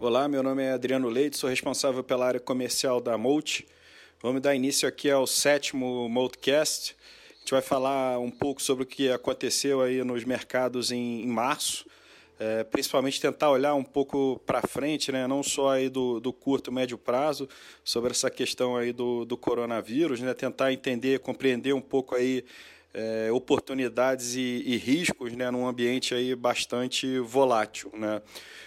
Olá, meu nome é Adriano Leite, sou responsável pela área comercial da Molt. Vamos dar início aqui ao sétimo Moltcast. A gente vai falar um pouco sobre o que aconteceu aí nos mercados em, em março, é, principalmente tentar olhar um pouco para frente, né? não só aí do, do curto médio prazo, sobre essa questão aí do, do coronavírus, né? tentar entender, compreender um pouco aí é, oportunidades e, e, riscos né, num ambiente aí bastante volátil. Né?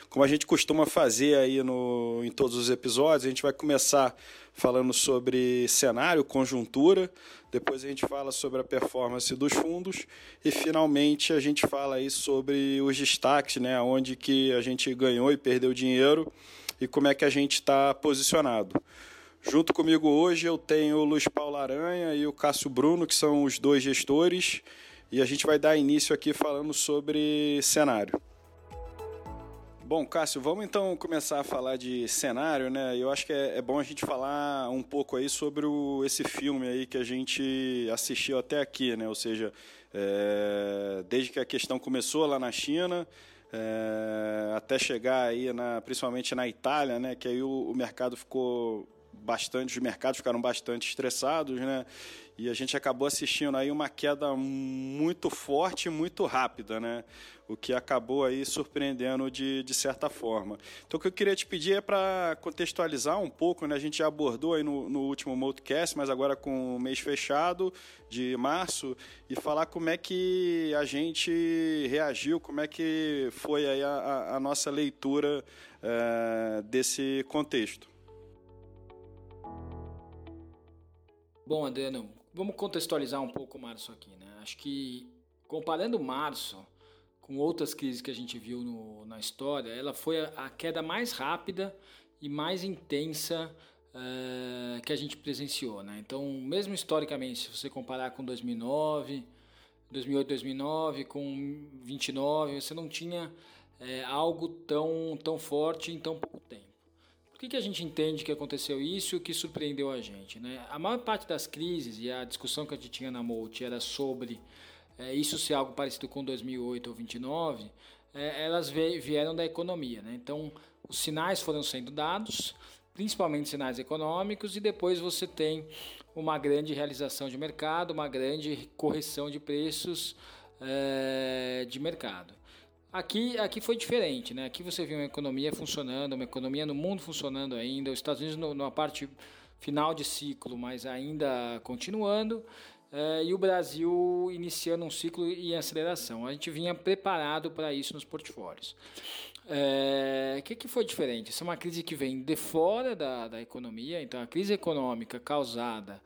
Como a gente costuma fazer aí no, em todos os episódios, a gente vai começar falando sobre cenário, conjuntura, depois a gente fala sobre a performance dos fundos e finalmente a gente fala aí sobre os destaques, né, onde que a gente ganhou e perdeu dinheiro e como é que a gente está posicionado. Junto comigo hoje eu tenho o Luiz Paulo Aranha e o Cássio Bruno, que são os dois gestores, e a gente vai dar início aqui falando sobre cenário. Bom, Cássio, vamos então começar a falar de cenário, né? Eu acho que é, é bom a gente falar um pouco aí sobre o, esse filme aí que a gente assistiu até aqui, né? Ou seja, é, desde que a questão começou lá na China, é, até chegar aí, na, principalmente na Itália, né? Que aí o, o mercado ficou bastante, os mercados ficaram bastante estressados, né? E a gente acabou assistindo aí uma queda muito forte e muito rápida, né? O que acabou aí surpreendendo de, de certa forma. Então, o que eu queria te pedir é para contextualizar um pouco, né? A gente já abordou aí no, no último Multicast, mas agora com o mês fechado de março, e falar como é que a gente reagiu, como é que foi aí a, a nossa leitura é, desse contexto. Bom, Adriano, vamos contextualizar um pouco março aqui, né? Acho que comparando março com outras crises que a gente viu no, na história, ela foi a, a, queda mais rápida e mais intensa uh, que a gente presenciou, né? Então, mesmo historicamente, se você comparar com 2009, 2008, 2009, com 29, você não tinha é, algo tão, tão forte em tão pouco tempo. Por que, que a gente entende que aconteceu isso e o que surpreendeu a gente? Né? A maior parte das crises e a discussão que a gente tinha na Molt era sobre é, isso ser algo parecido com 2008 ou 29, é, elas vieram da economia. Né? Então, os sinais foram sendo dados, principalmente sinais econômicos, e depois você tem uma grande realização de mercado, uma grande correção de preços é, de mercado. Aqui, aqui foi diferente, né? Aqui você viu uma economia funcionando, uma economia no mundo funcionando ainda, os Estados Unidos numa parte final de ciclo, mas ainda continuando, é, e o Brasil iniciando um ciclo em aceleração. A gente vinha preparado para isso nos portfólios. O que, que foi diferente? Isso é uma crise que vem de fora da, da economia, então a crise econômica causada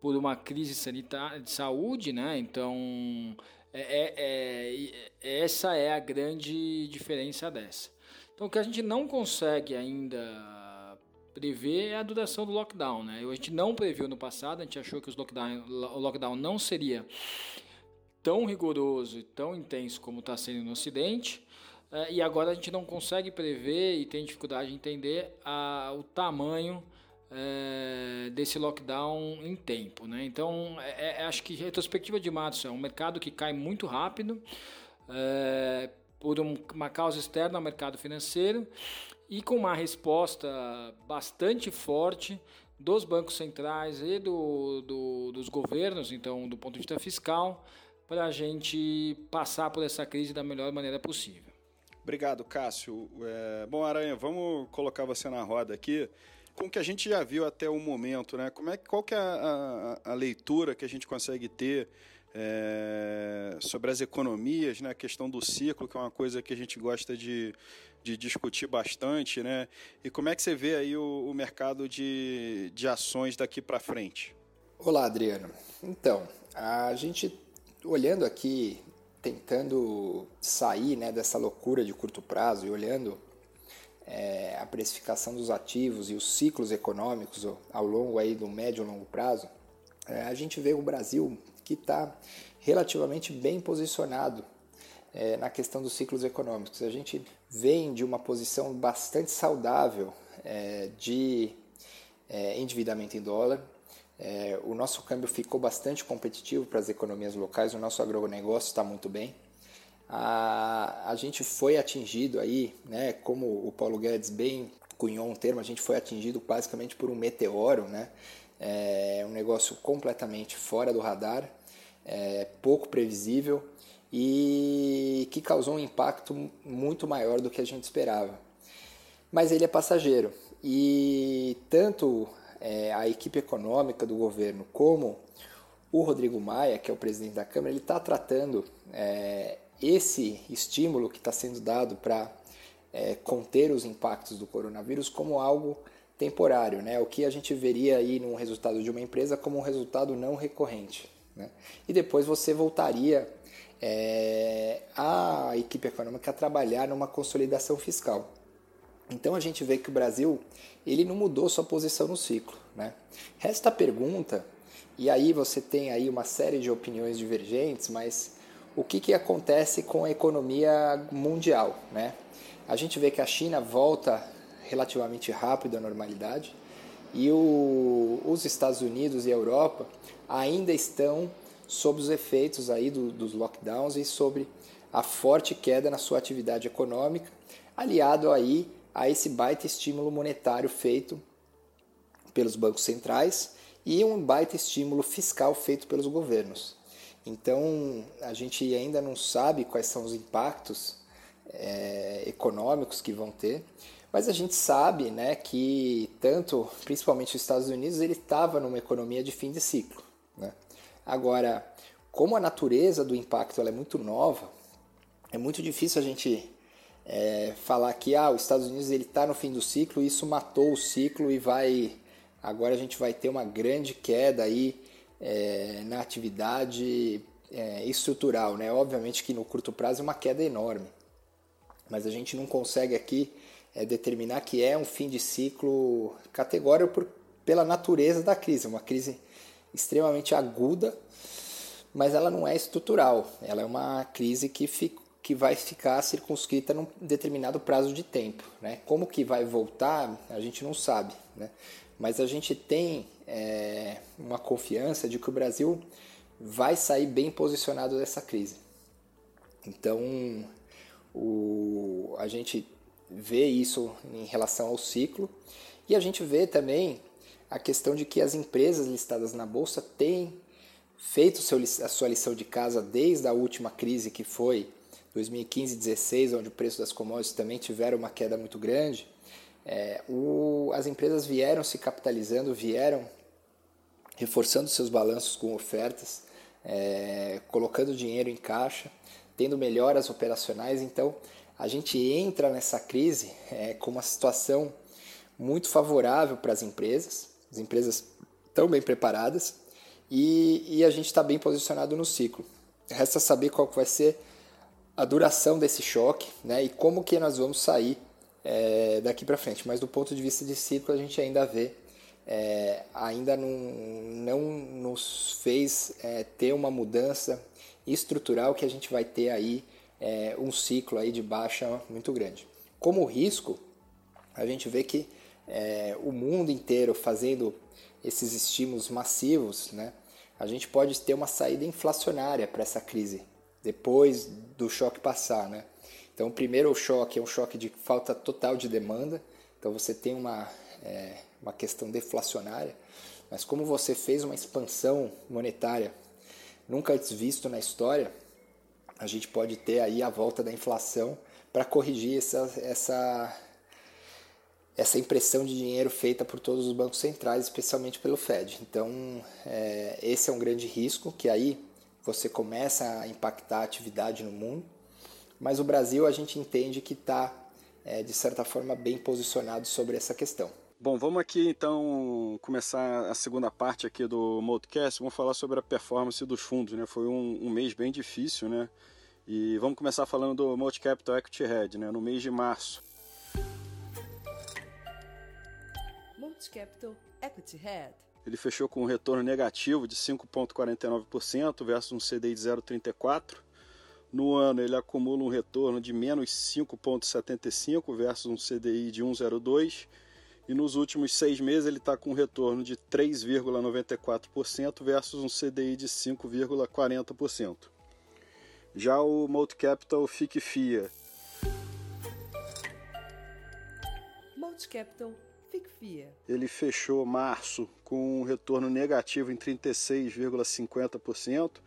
por uma crise sanitária de saúde, né? Então é, é, é, essa é a grande diferença dessa. Então, o que a gente não consegue ainda prever é a duração do lockdown. Né? A gente não previu no passado, a gente achou que lockdown, o lockdown não seria tão rigoroso e tão intenso como está sendo no Ocidente. É, e agora a gente não consegue prever e tem dificuldade de entender a, o tamanho é, desse lockdown em tempo. Né? Então, é, é, acho que retrospectiva de março é um mercado que cai muito rápido é, por um, uma causa externa ao mercado financeiro e com uma resposta bastante forte dos bancos centrais e do, do, dos governos, então, do ponto de vista fiscal, para a gente passar por essa crise da melhor maneira possível. Obrigado, Cássio. É, bom, Aranha, vamos colocar você na roda aqui com o que a gente já viu até o momento, né? Como é, qual que é a, a, a leitura que a gente consegue ter é, sobre as economias, né? A questão do ciclo, que é uma coisa que a gente gosta de, de discutir bastante, né? E como é que você vê aí o, o mercado de, de ações daqui para frente? Olá, Adriano. Então, a gente olhando aqui, tentando sair né, dessa loucura de curto prazo e olhando é, a precificação dos ativos e os ciclos econômicos ao longo aí do médio e longo prazo, é, a gente vê o Brasil que está relativamente bem posicionado é, na questão dos ciclos econômicos. A gente vem de uma posição bastante saudável é, de é, endividamento em dólar. É, o nosso câmbio ficou bastante competitivo para as economias locais, o nosso agronegócio está muito bem. A, a gente foi atingido aí, né, como o Paulo Guedes bem cunhou um termo, a gente foi atingido basicamente por um meteoro, né? É um negócio completamente fora do radar, é, pouco previsível e que causou um impacto muito maior do que a gente esperava. Mas ele é passageiro e tanto é, a equipe econômica do governo como o Rodrigo Maia, que é o presidente da Câmara, ele está tratando é, esse estímulo que está sendo dado para é, conter os impactos do coronavírus como algo temporário, né? o que a gente veria aí no resultado de uma empresa como um resultado não recorrente. Né? E depois você voltaria é, a equipe econômica a trabalhar numa consolidação fiscal. Então a gente vê que o Brasil ele não mudou sua posição no ciclo. Né? Resta a pergunta, e aí você tem aí uma série de opiniões divergentes, mas o que, que acontece com a economia mundial. Né? A gente vê que a China volta relativamente rápido à normalidade e o, os Estados Unidos e a Europa ainda estão sob os efeitos aí do, dos lockdowns e sobre a forte queda na sua atividade econômica, aliado aí a esse baita estímulo monetário feito pelos bancos centrais e um baita estímulo fiscal feito pelos governos. Então, a gente ainda não sabe quais são os impactos é, econômicos que vão ter, mas a gente sabe né, que tanto, principalmente os Estados Unidos, ele estava numa economia de fim de ciclo. Né? Agora, como a natureza do impacto é muito nova, é muito difícil a gente é, falar que ah, os Estados Unidos está no fim do ciclo, isso matou o ciclo e vai agora a gente vai ter uma grande queda aí é, na atividade é, estrutural. Né? Obviamente que no curto prazo é uma queda enorme, mas a gente não consegue aqui é, determinar que é um fim de ciclo categórico por, pela natureza da crise, uma crise extremamente aguda, mas ela não é estrutural, ela é uma crise que, fica, que vai ficar circunscrita num determinado prazo de tempo. Né? Como que vai voltar, a gente não sabe, né? Mas a gente tem é, uma confiança de que o Brasil vai sair bem posicionado dessa crise. Então, o, a gente vê isso em relação ao ciclo e a gente vê também a questão de que as empresas listadas na bolsa têm feito seu, a sua lição de casa desde a última crise que foi 2015 16, onde o preço das commodities também tiveram uma queda muito grande é, o, as empresas vieram se capitalizando, vieram reforçando seus balanços com ofertas, é, colocando dinheiro em caixa, tendo melhoras operacionais. Então, a gente entra nessa crise é, com uma situação muito favorável para as empresas. As empresas estão bem preparadas e, e a gente está bem posicionado no ciclo. Resta saber qual vai ser a duração desse choque né, e como que nós vamos sair é, daqui para frente. Mas do ponto de vista de ciclo, a gente ainda vê, é, ainda não, não nos fez é, ter uma mudança estrutural que a gente vai ter aí é, um ciclo aí de baixa muito grande. Como risco, a gente vê que é, o mundo inteiro fazendo esses estímulos massivos, né, a gente pode ter uma saída inflacionária para essa crise depois do choque passar, né? Então, o primeiro choque é um choque de falta total de demanda, então você tem uma, é, uma questão deflacionária, mas como você fez uma expansão monetária nunca antes visto na história, a gente pode ter aí a volta da inflação para corrigir essa, essa, essa impressão de dinheiro feita por todos os bancos centrais, especialmente pelo Fed. Então, é, esse é um grande risco, que aí você começa a impactar a atividade no mundo, mas o Brasil a gente entende que está, é, de certa forma, bem posicionado sobre essa questão. Bom, vamos aqui então começar a segunda parte aqui do Modcast. Vamos falar sobre a performance dos fundos. Né? Foi um, um mês bem difícil, né? E vamos começar falando do Multi Capital Equity Head, né? No mês de março. Multi Capital Equity Head. Ele fechou com um retorno negativo de 5,49% versus um CDI de 0,34%. No ano, ele acumula um retorno de menos 5,75 versus um CDI de 1,02. E nos últimos seis meses, ele está com um retorno de 3,94% versus um CDI de 5,40%. Já o Multi Capital FIC FIA. Multi Capital FIC FIA. Ele fechou março com um retorno negativo em 36,50%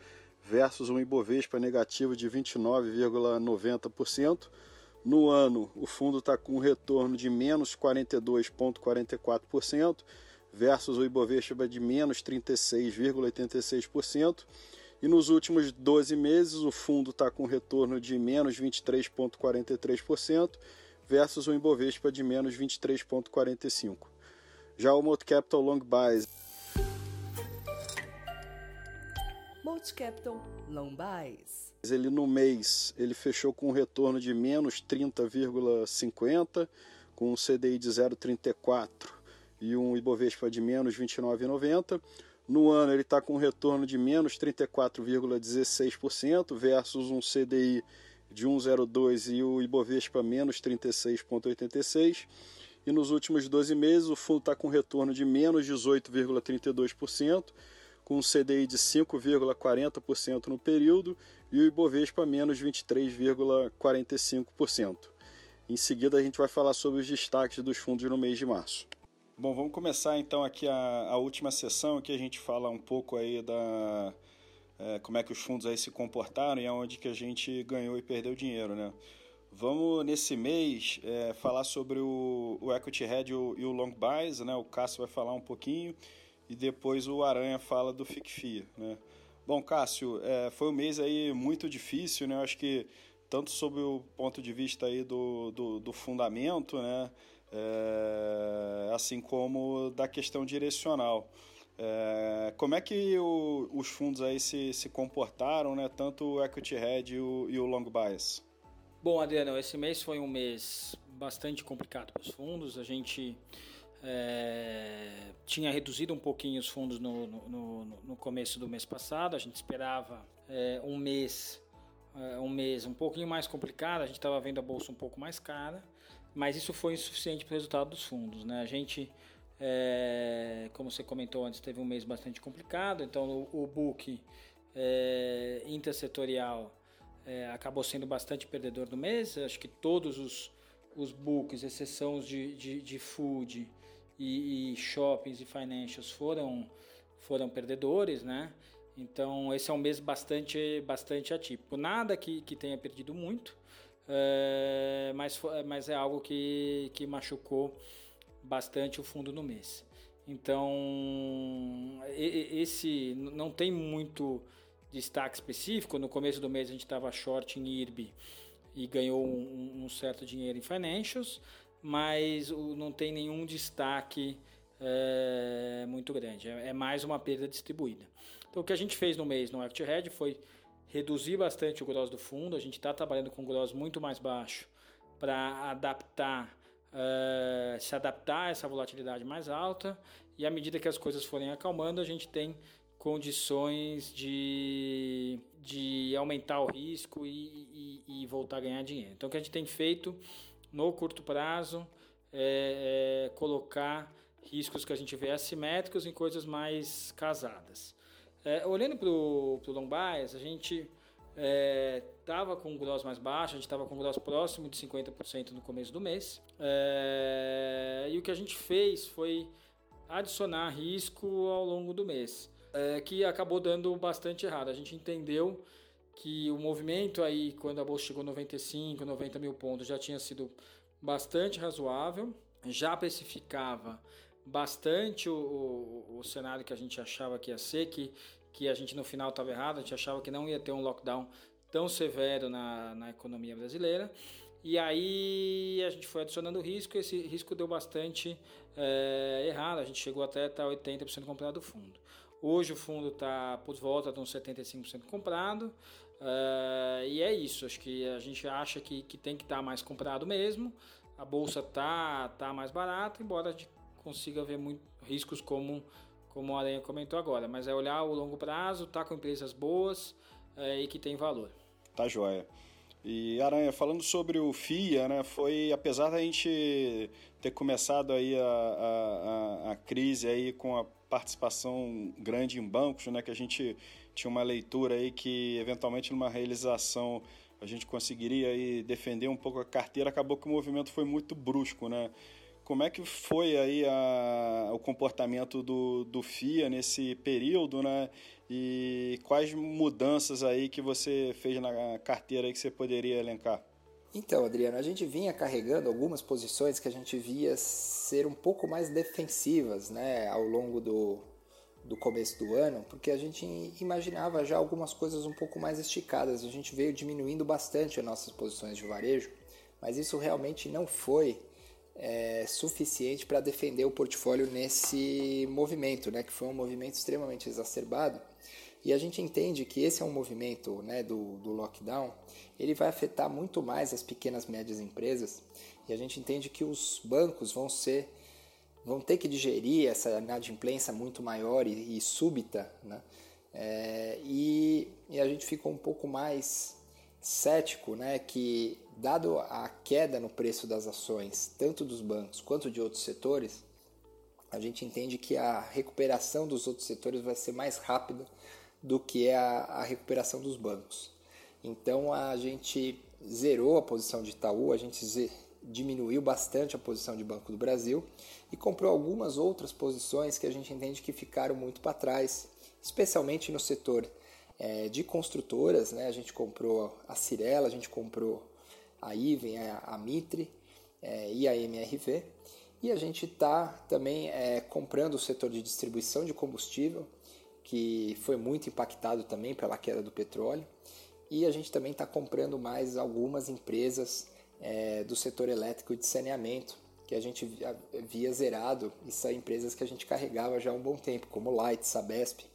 versus um Ibovespa negativo de 29,90%. No ano, o fundo está com um retorno de menos 42,44% versus o Ibovespa de menos 36,86%. E nos últimos 12 meses, o fundo está com retorno de menos 23,43% versus o Ibovespa de menos 23,45%. Já o Multi Capital Long Buys. Multi Capital Long Buys. Ele no mês ele fechou com um retorno de menos 30,50, com um CDI de 0,34 e um Ibovespa de menos 29,90. No ano ele está com um retorno de menos 34,16% versus um CDI de 1,02 e o Ibovespa menos 36,86%. E nos últimos 12 meses o fundo está com retorno de menos 18,32%, com um CDI de 5,40% no período e o Ibovespa menos 23,45%. Em seguida a gente vai falar sobre os destaques dos fundos no mês de março. Bom, vamos começar então aqui a, a última sessão, que a gente fala um pouco aí da é, como é que os fundos aí se comportaram e aonde que a gente ganhou e perdeu dinheiro, né? Vamos nesse mês é, falar sobre o, o Equity Hedge e o, e o Long Buys, né? O Cássio vai falar um pouquinho e depois o Aranha fala do FICFIA, né? Bom, Cássio, é, foi um mês aí muito difícil, né? Eu acho que tanto sob o ponto de vista aí do, do, do fundamento, né? é, assim como da questão direcional. É, como é que o, os fundos aí se, se comportaram, né? tanto o Equity Hedge e o, e o Long Bias? Bom, Adriano, esse mês foi um mês bastante complicado para os fundos. A gente é, tinha reduzido um pouquinho os fundos no, no, no, começo do mês passado. A gente esperava é, um mês é, um mês um pouquinho mais complicado. A gente estava vendo a bolsa um pouco mais cara mas isso foi insuficiente para o resultado dos fundos. Né? A gente, é, como você comentou antes, teve um mês bastante complicado, então o, o book é, intersetorial acabou sendo bastante perdedor do mês. Acho que todos os, os books, exceção de, de, de food e, e, shoppings e financials, foram, foram perdedores, né? Então esse é um mês bastante, bastante atípico. Nada que, que tenha perdido muito, é, mas, mas é algo que, que machucou bastante o fundo no mês. Então, esse não tem muito destaque específico. No começo do mês a gente estava short em IRB e ganhou um, um, certo dinheiro em financials, mas não tem nenhum destaque é, muito grande. É, é, mais uma perda distribuída. Então, o que a gente fez no mês no Act Red foi reduzir bastante o gross do fundo. A gente está trabalhando com gross muito mais baixo para adaptar, uh, se adaptar a essa volatilidade mais alta. E à medida que as coisas forem acalmando, a gente tem condições de, de aumentar o risco e, e, e voltar a ganhar dinheiro. Então, o que a gente tem feito no curto prazo é, é colocar riscos que a gente vê assimétricos em coisas mais casadas. É, olhando para o long bias, a gente estava é, com um gross mais baixo, a gente estava com um gross próximo de 50% no começo do mês. É, e o que a gente fez foi adicionar risco ao longo do mês, é, que acabou dando bastante errado. A gente entendeu que o movimento aí, quando a bolsa chegou a 95, 90 mil pontos, já tinha sido bastante razoável, já precificava bastante o, o, o, cenário que a gente achava que ia ser, que, que a gente no final estava errado, a gente achava que não ia ter um lockdown tão severo na, na economia brasileira. E aí a gente foi adicionando risco, esse risco deu bastante é, errado, a gente chegou até estar 80% comprado do fundo. Hoje o fundo está por volta de uns 75% comprado, é, e é isso, acho que a gente acha que, que tem que estar tá mais comprado mesmo, a bolsa tá, tá mais barata, embora a gente consiga ver muito, riscos como, como a Aranha comentou agora. Mas é olhar o longo prazo, tá com empresas boas é, e que tem valor. Tá joia. E Aranha, falando sobre o FIA, né, foi apesar da gente ter começado aí a, a, a, crise aí com a participação grande em bancos, né, que a gente tinha uma leitura aí que eventualmente numa realização a gente conseguiria aí defender um pouco a carteira, acabou que o movimento foi muito brusco, né? Como é que foi aí a, o comportamento do, do FIA nesse período, né? E quais mudanças aí que você fez na carteira que você poderia elencar? Então, Adriano, a gente vinha carregando algumas posições que a gente via ser um pouco mais defensivas né, ao longo do, do começo do ano, porque a gente imaginava já algumas coisas um pouco mais esticadas. A gente veio diminuindo bastante as nossas posições de varejo, mas isso realmente não foi é, suficiente para defender o portfólio nesse movimento, né, que foi um movimento extremamente exacerbado. E a gente entende que esse é um movimento né, do, do lockdown, ele vai afetar muito mais as pequenas e médias empresas, e a gente entende que os bancos vão ser vão ter que digerir essa inadimplência muito maior e, e súbita, né? É, e, e, a gente ficou um pouco mais cético, né, que dado a queda no preço das ações, tanto dos bancos quanto de outros setores, a gente entende que a recuperação dos outros setores vai ser mais rápida do que a, a recuperação dos bancos. Então a gente zerou a posição de Itaú, a gente diminuiu bastante a posição de Banco do Brasil e comprou algumas outras posições que a gente entende que ficaram muito para trás, especialmente no setor é, de construtoras, né? A gente comprou a Cirela, a gente comprou a Iven, a, Mitre é, e a MRV. E a gente está também é, comprando o setor de distribuição de combustível, que foi muito impactado também pela queda do petróleo. E a gente também está comprando mais algumas empresas é, do setor elétrico de saneamento, que a gente via, zerado, e são empresas que a gente carregava já há um bom tempo, como Light, Sabesp,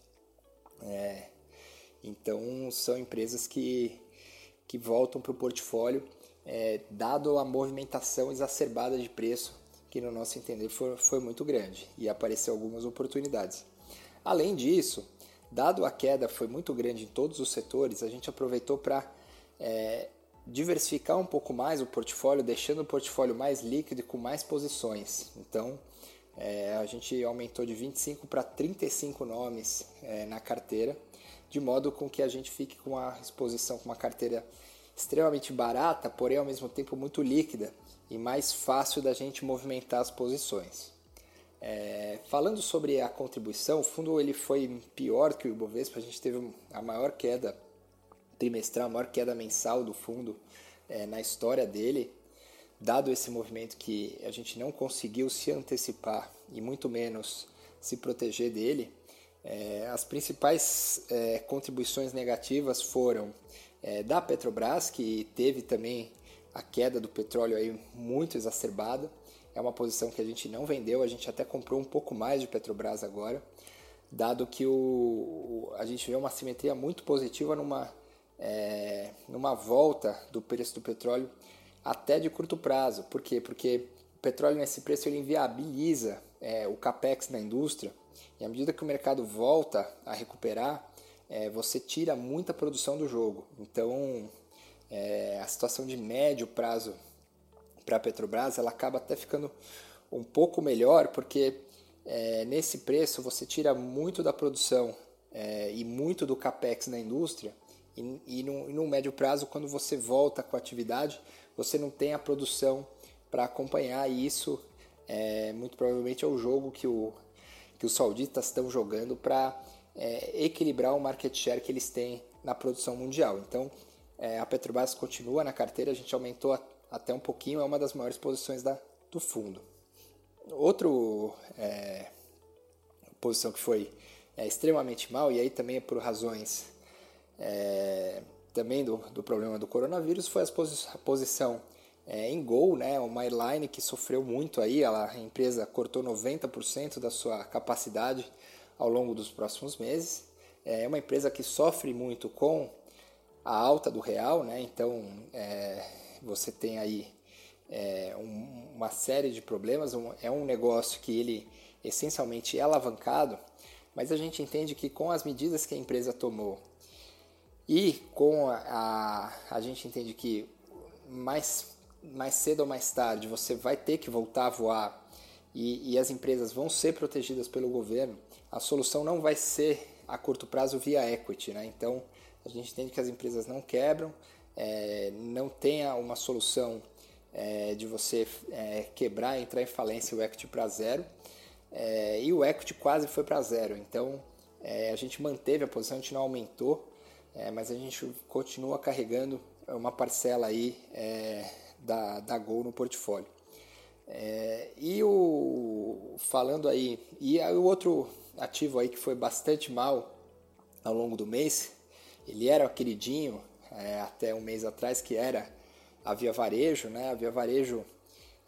é, então, são empresas que, que voltam para o portfólio, é, dado a movimentação exacerbada de preço, que no nosso entender foi, foi muito grande, e apareceu algumas oportunidades. Além disso, dado a queda foi muito grande em todos os setores, a gente aproveitou para é, diversificar um pouco mais o portfólio, deixando o portfólio mais líquido e com mais posições. Então, é, a gente aumentou de 25 para 35 nomes é, na carteira de modo com que a gente fique com a exposição com uma carteira extremamente barata, porém ao mesmo tempo muito líquida e mais fácil da gente movimentar as posições. É, falando sobre a contribuição, o fundo ele foi pior que o Ibovespa, a gente teve a maior queda trimestral, a maior queda mensal do fundo é, na história dele, dado esse movimento que a gente não conseguiu se antecipar e muito menos se proteger dele, é, as principais é, contribuições negativas foram é, da Petrobras, que teve também a queda do petróleo aí muito exacerbada. É uma posição que a gente não vendeu, a gente até comprou um pouco mais de Petrobras agora, dado que o, a gente vê uma simetria muito positiva numa, é, numa volta do preço do petróleo até de curto prazo. Por quê? Porque o petróleo nesse preço ele inviabiliza é, o capex na indústria e à medida que o mercado volta a recuperar, é, você tira muita produção do jogo. Então, é, a situação de médio prazo para a Petrobras ela acaba até ficando um pouco melhor, porque é, nesse preço você tira muito da produção é, e muito do capex na indústria, e, e, no, e no médio prazo, quando você volta com a atividade, você não tem a produção para acompanhar, e isso é, muito provavelmente é o jogo que o que os sauditas estão jogando para é, equilibrar o market share que eles têm na produção mundial. Então, é, a Petrobras continua na carteira, a gente aumentou a, até um pouquinho, é uma das maiores posições da, do fundo. Outro é, posição que foi é, extremamente mal, e aí também é por razões é, também do, do problema do coronavírus, foi a posição é, em Gol, né, uma airline que sofreu muito aí, ela, a empresa cortou 90% da sua capacidade ao longo dos próximos meses. É uma empresa que sofre muito com a alta do real, né, então é, você tem aí é, um, uma série de problemas. Um, é um negócio que ele essencialmente é alavancado, mas a gente entende que com as medidas que a empresa tomou E com a, a, a gente entende que mais, mais cedo ou mais tarde você vai ter que voltar a voar e, e as empresas vão ser protegidas pelo governo, a solução não vai ser a curto prazo via equity. Né? Então a gente entende que as empresas não quebram, é, não tenha uma solução é, de você é, quebrar, entrar em falência o equity para zero. É, e o equity quase foi para zero. Então é, a gente manteve a posição, a gente não aumentou, é, mas a gente continua carregando uma parcela aí da, da Gol no portfólio. E o falando aí, e o outro ativo aí que foi bastante mal ao longo do mês, ele era queridinho é, até um mês atrás, que era a Via Varejo, né? A Via Varejo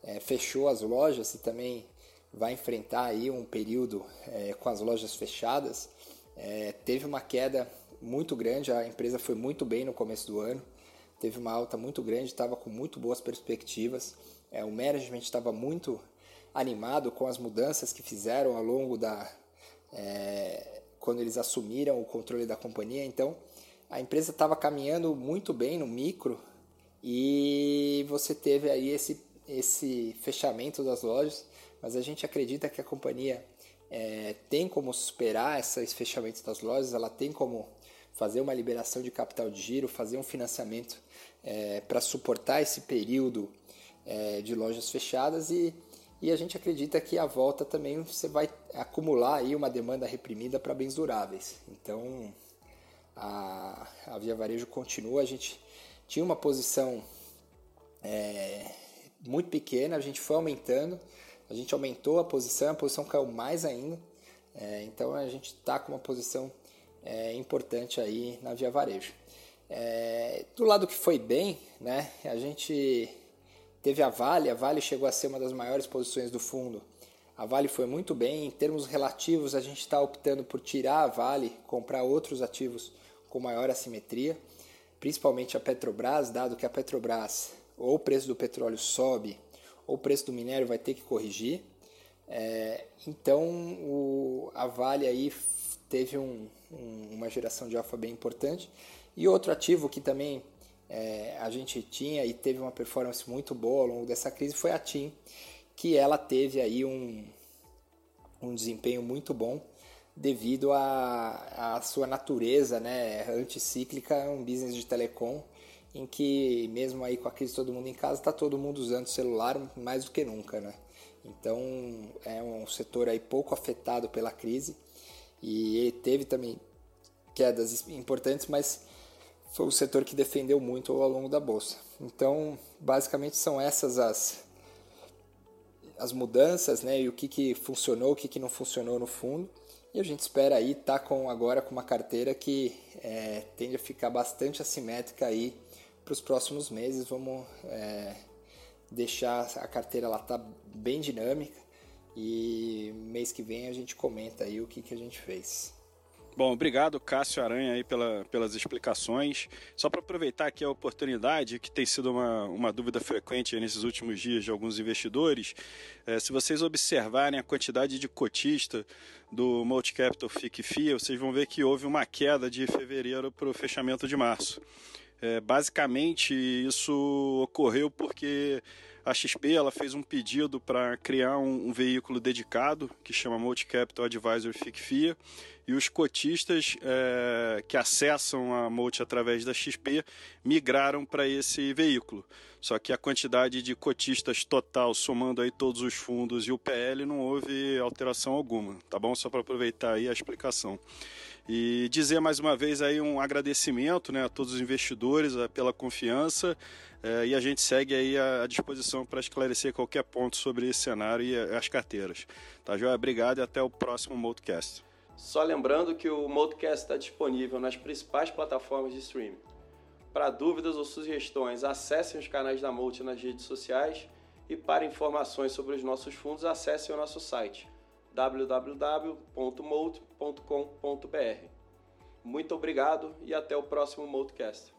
é, fechou as lojas e também vai enfrentar aí um período é, com as lojas fechadas. É, teve uma queda muito grande, a empresa foi muito bem no começo do ano, teve uma alta muito grande, estava com muito boas perspectivas. É, o management estava muito animado com as mudanças que fizeram ao longo da é, quando eles assumiram o controle da companhia. Então a empresa estava caminhando muito bem no micro e você teve aí esse esse fechamento das lojas, mas a gente acredita que a companhia é, tem como superar esses fechamentos das lojas, ela tem como fazer uma liberação de capital de giro, fazer um financiamento é, para suportar esse período é, de lojas fechadas e, e a gente acredita que a volta também você vai acumular aí uma demanda reprimida para bens duráveis. Então a, a Via Varejo continua, a gente tinha uma posição é, muito pequena, a gente foi aumentando, a gente aumentou a posição, a posição caiu mais ainda, é, então a gente está com uma posição é, importante aí na Via Varejo. É, do lado que foi bem, né, a gente teve a Vale, a Vale chegou a ser uma das maiores posições do fundo. A Vale foi muito bem, em termos relativos a gente está optando por tirar a Vale, comprar outros ativos com maior assimetria, principalmente a Petrobras, dado que a Petrobras ou o preço do petróleo sobe ou o preço do minério vai ter que corrigir. É, então o, a Vale aí teve um, um, uma geração de alfa bem importante. E outro ativo que também é, a gente tinha e teve uma performance muito boa ao longo dessa crise foi a TIM, que ela teve aí um, um desempenho muito bom devido à sua natureza né, anticíclica, um business de telecom em que mesmo aí com a crise todo mundo em casa, está todo mundo usando celular mais do que nunca, né? Então é um setor aí pouco afetado pela crise e teve também quedas importantes, mas foi o setor que defendeu muito ao longo da bolsa. Então, basicamente são essas as as mudanças, né, e o que, que funcionou, o que, que não funcionou no fundo. E a gente espera aí estar tá com agora com uma carteira que é, tende a ficar bastante assimétrica aí para os próximos meses. Vamos é, deixar a carteira lá tá bem dinâmica e mês que vem a gente comenta aí o que, que a gente fez. Bom, obrigado Cássio Aranha aí pela, pelas explicações. Só para aproveitar aqui a oportunidade, que tem sido uma, uma dúvida frequente nesses últimos dias de alguns investidores, é, se vocês observarem a quantidade de cotista do Multicapital FIC FIA, vocês vão ver que houve uma queda de fevereiro para o fechamento de março. É, basicamente, isso ocorreu porque a XP ela fez um pedido para criar um, um, veículo dedicado que chama Multi Capital Advisor FICFIA e os cotistas é, que acessam a Multi através da XP migraram para esse veículo. Só que a quantidade de cotistas total, somando aí todos os fundos e o PL, não houve alteração alguma, tá bom? Só para aproveitar aí a explicação. E dizer mais uma vez aí um agradecimento né, a todos os investidores pela confiança é, e a gente segue aí à, disposição para esclarecer qualquer ponto sobre esse cenário e as carteiras. Tá, Joia? Obrigado e até o próximo Modcast. Só lembrando que o Modcast está disponível nas principais plataformas de streaming. Para dúvidas ou sugestões, acessem os canais da Multi nas redes sociais e para informações sobre os nossos fundos, acessem o nosso site www.mold.com.br. Muito obrigado e até o próximo Moldcast.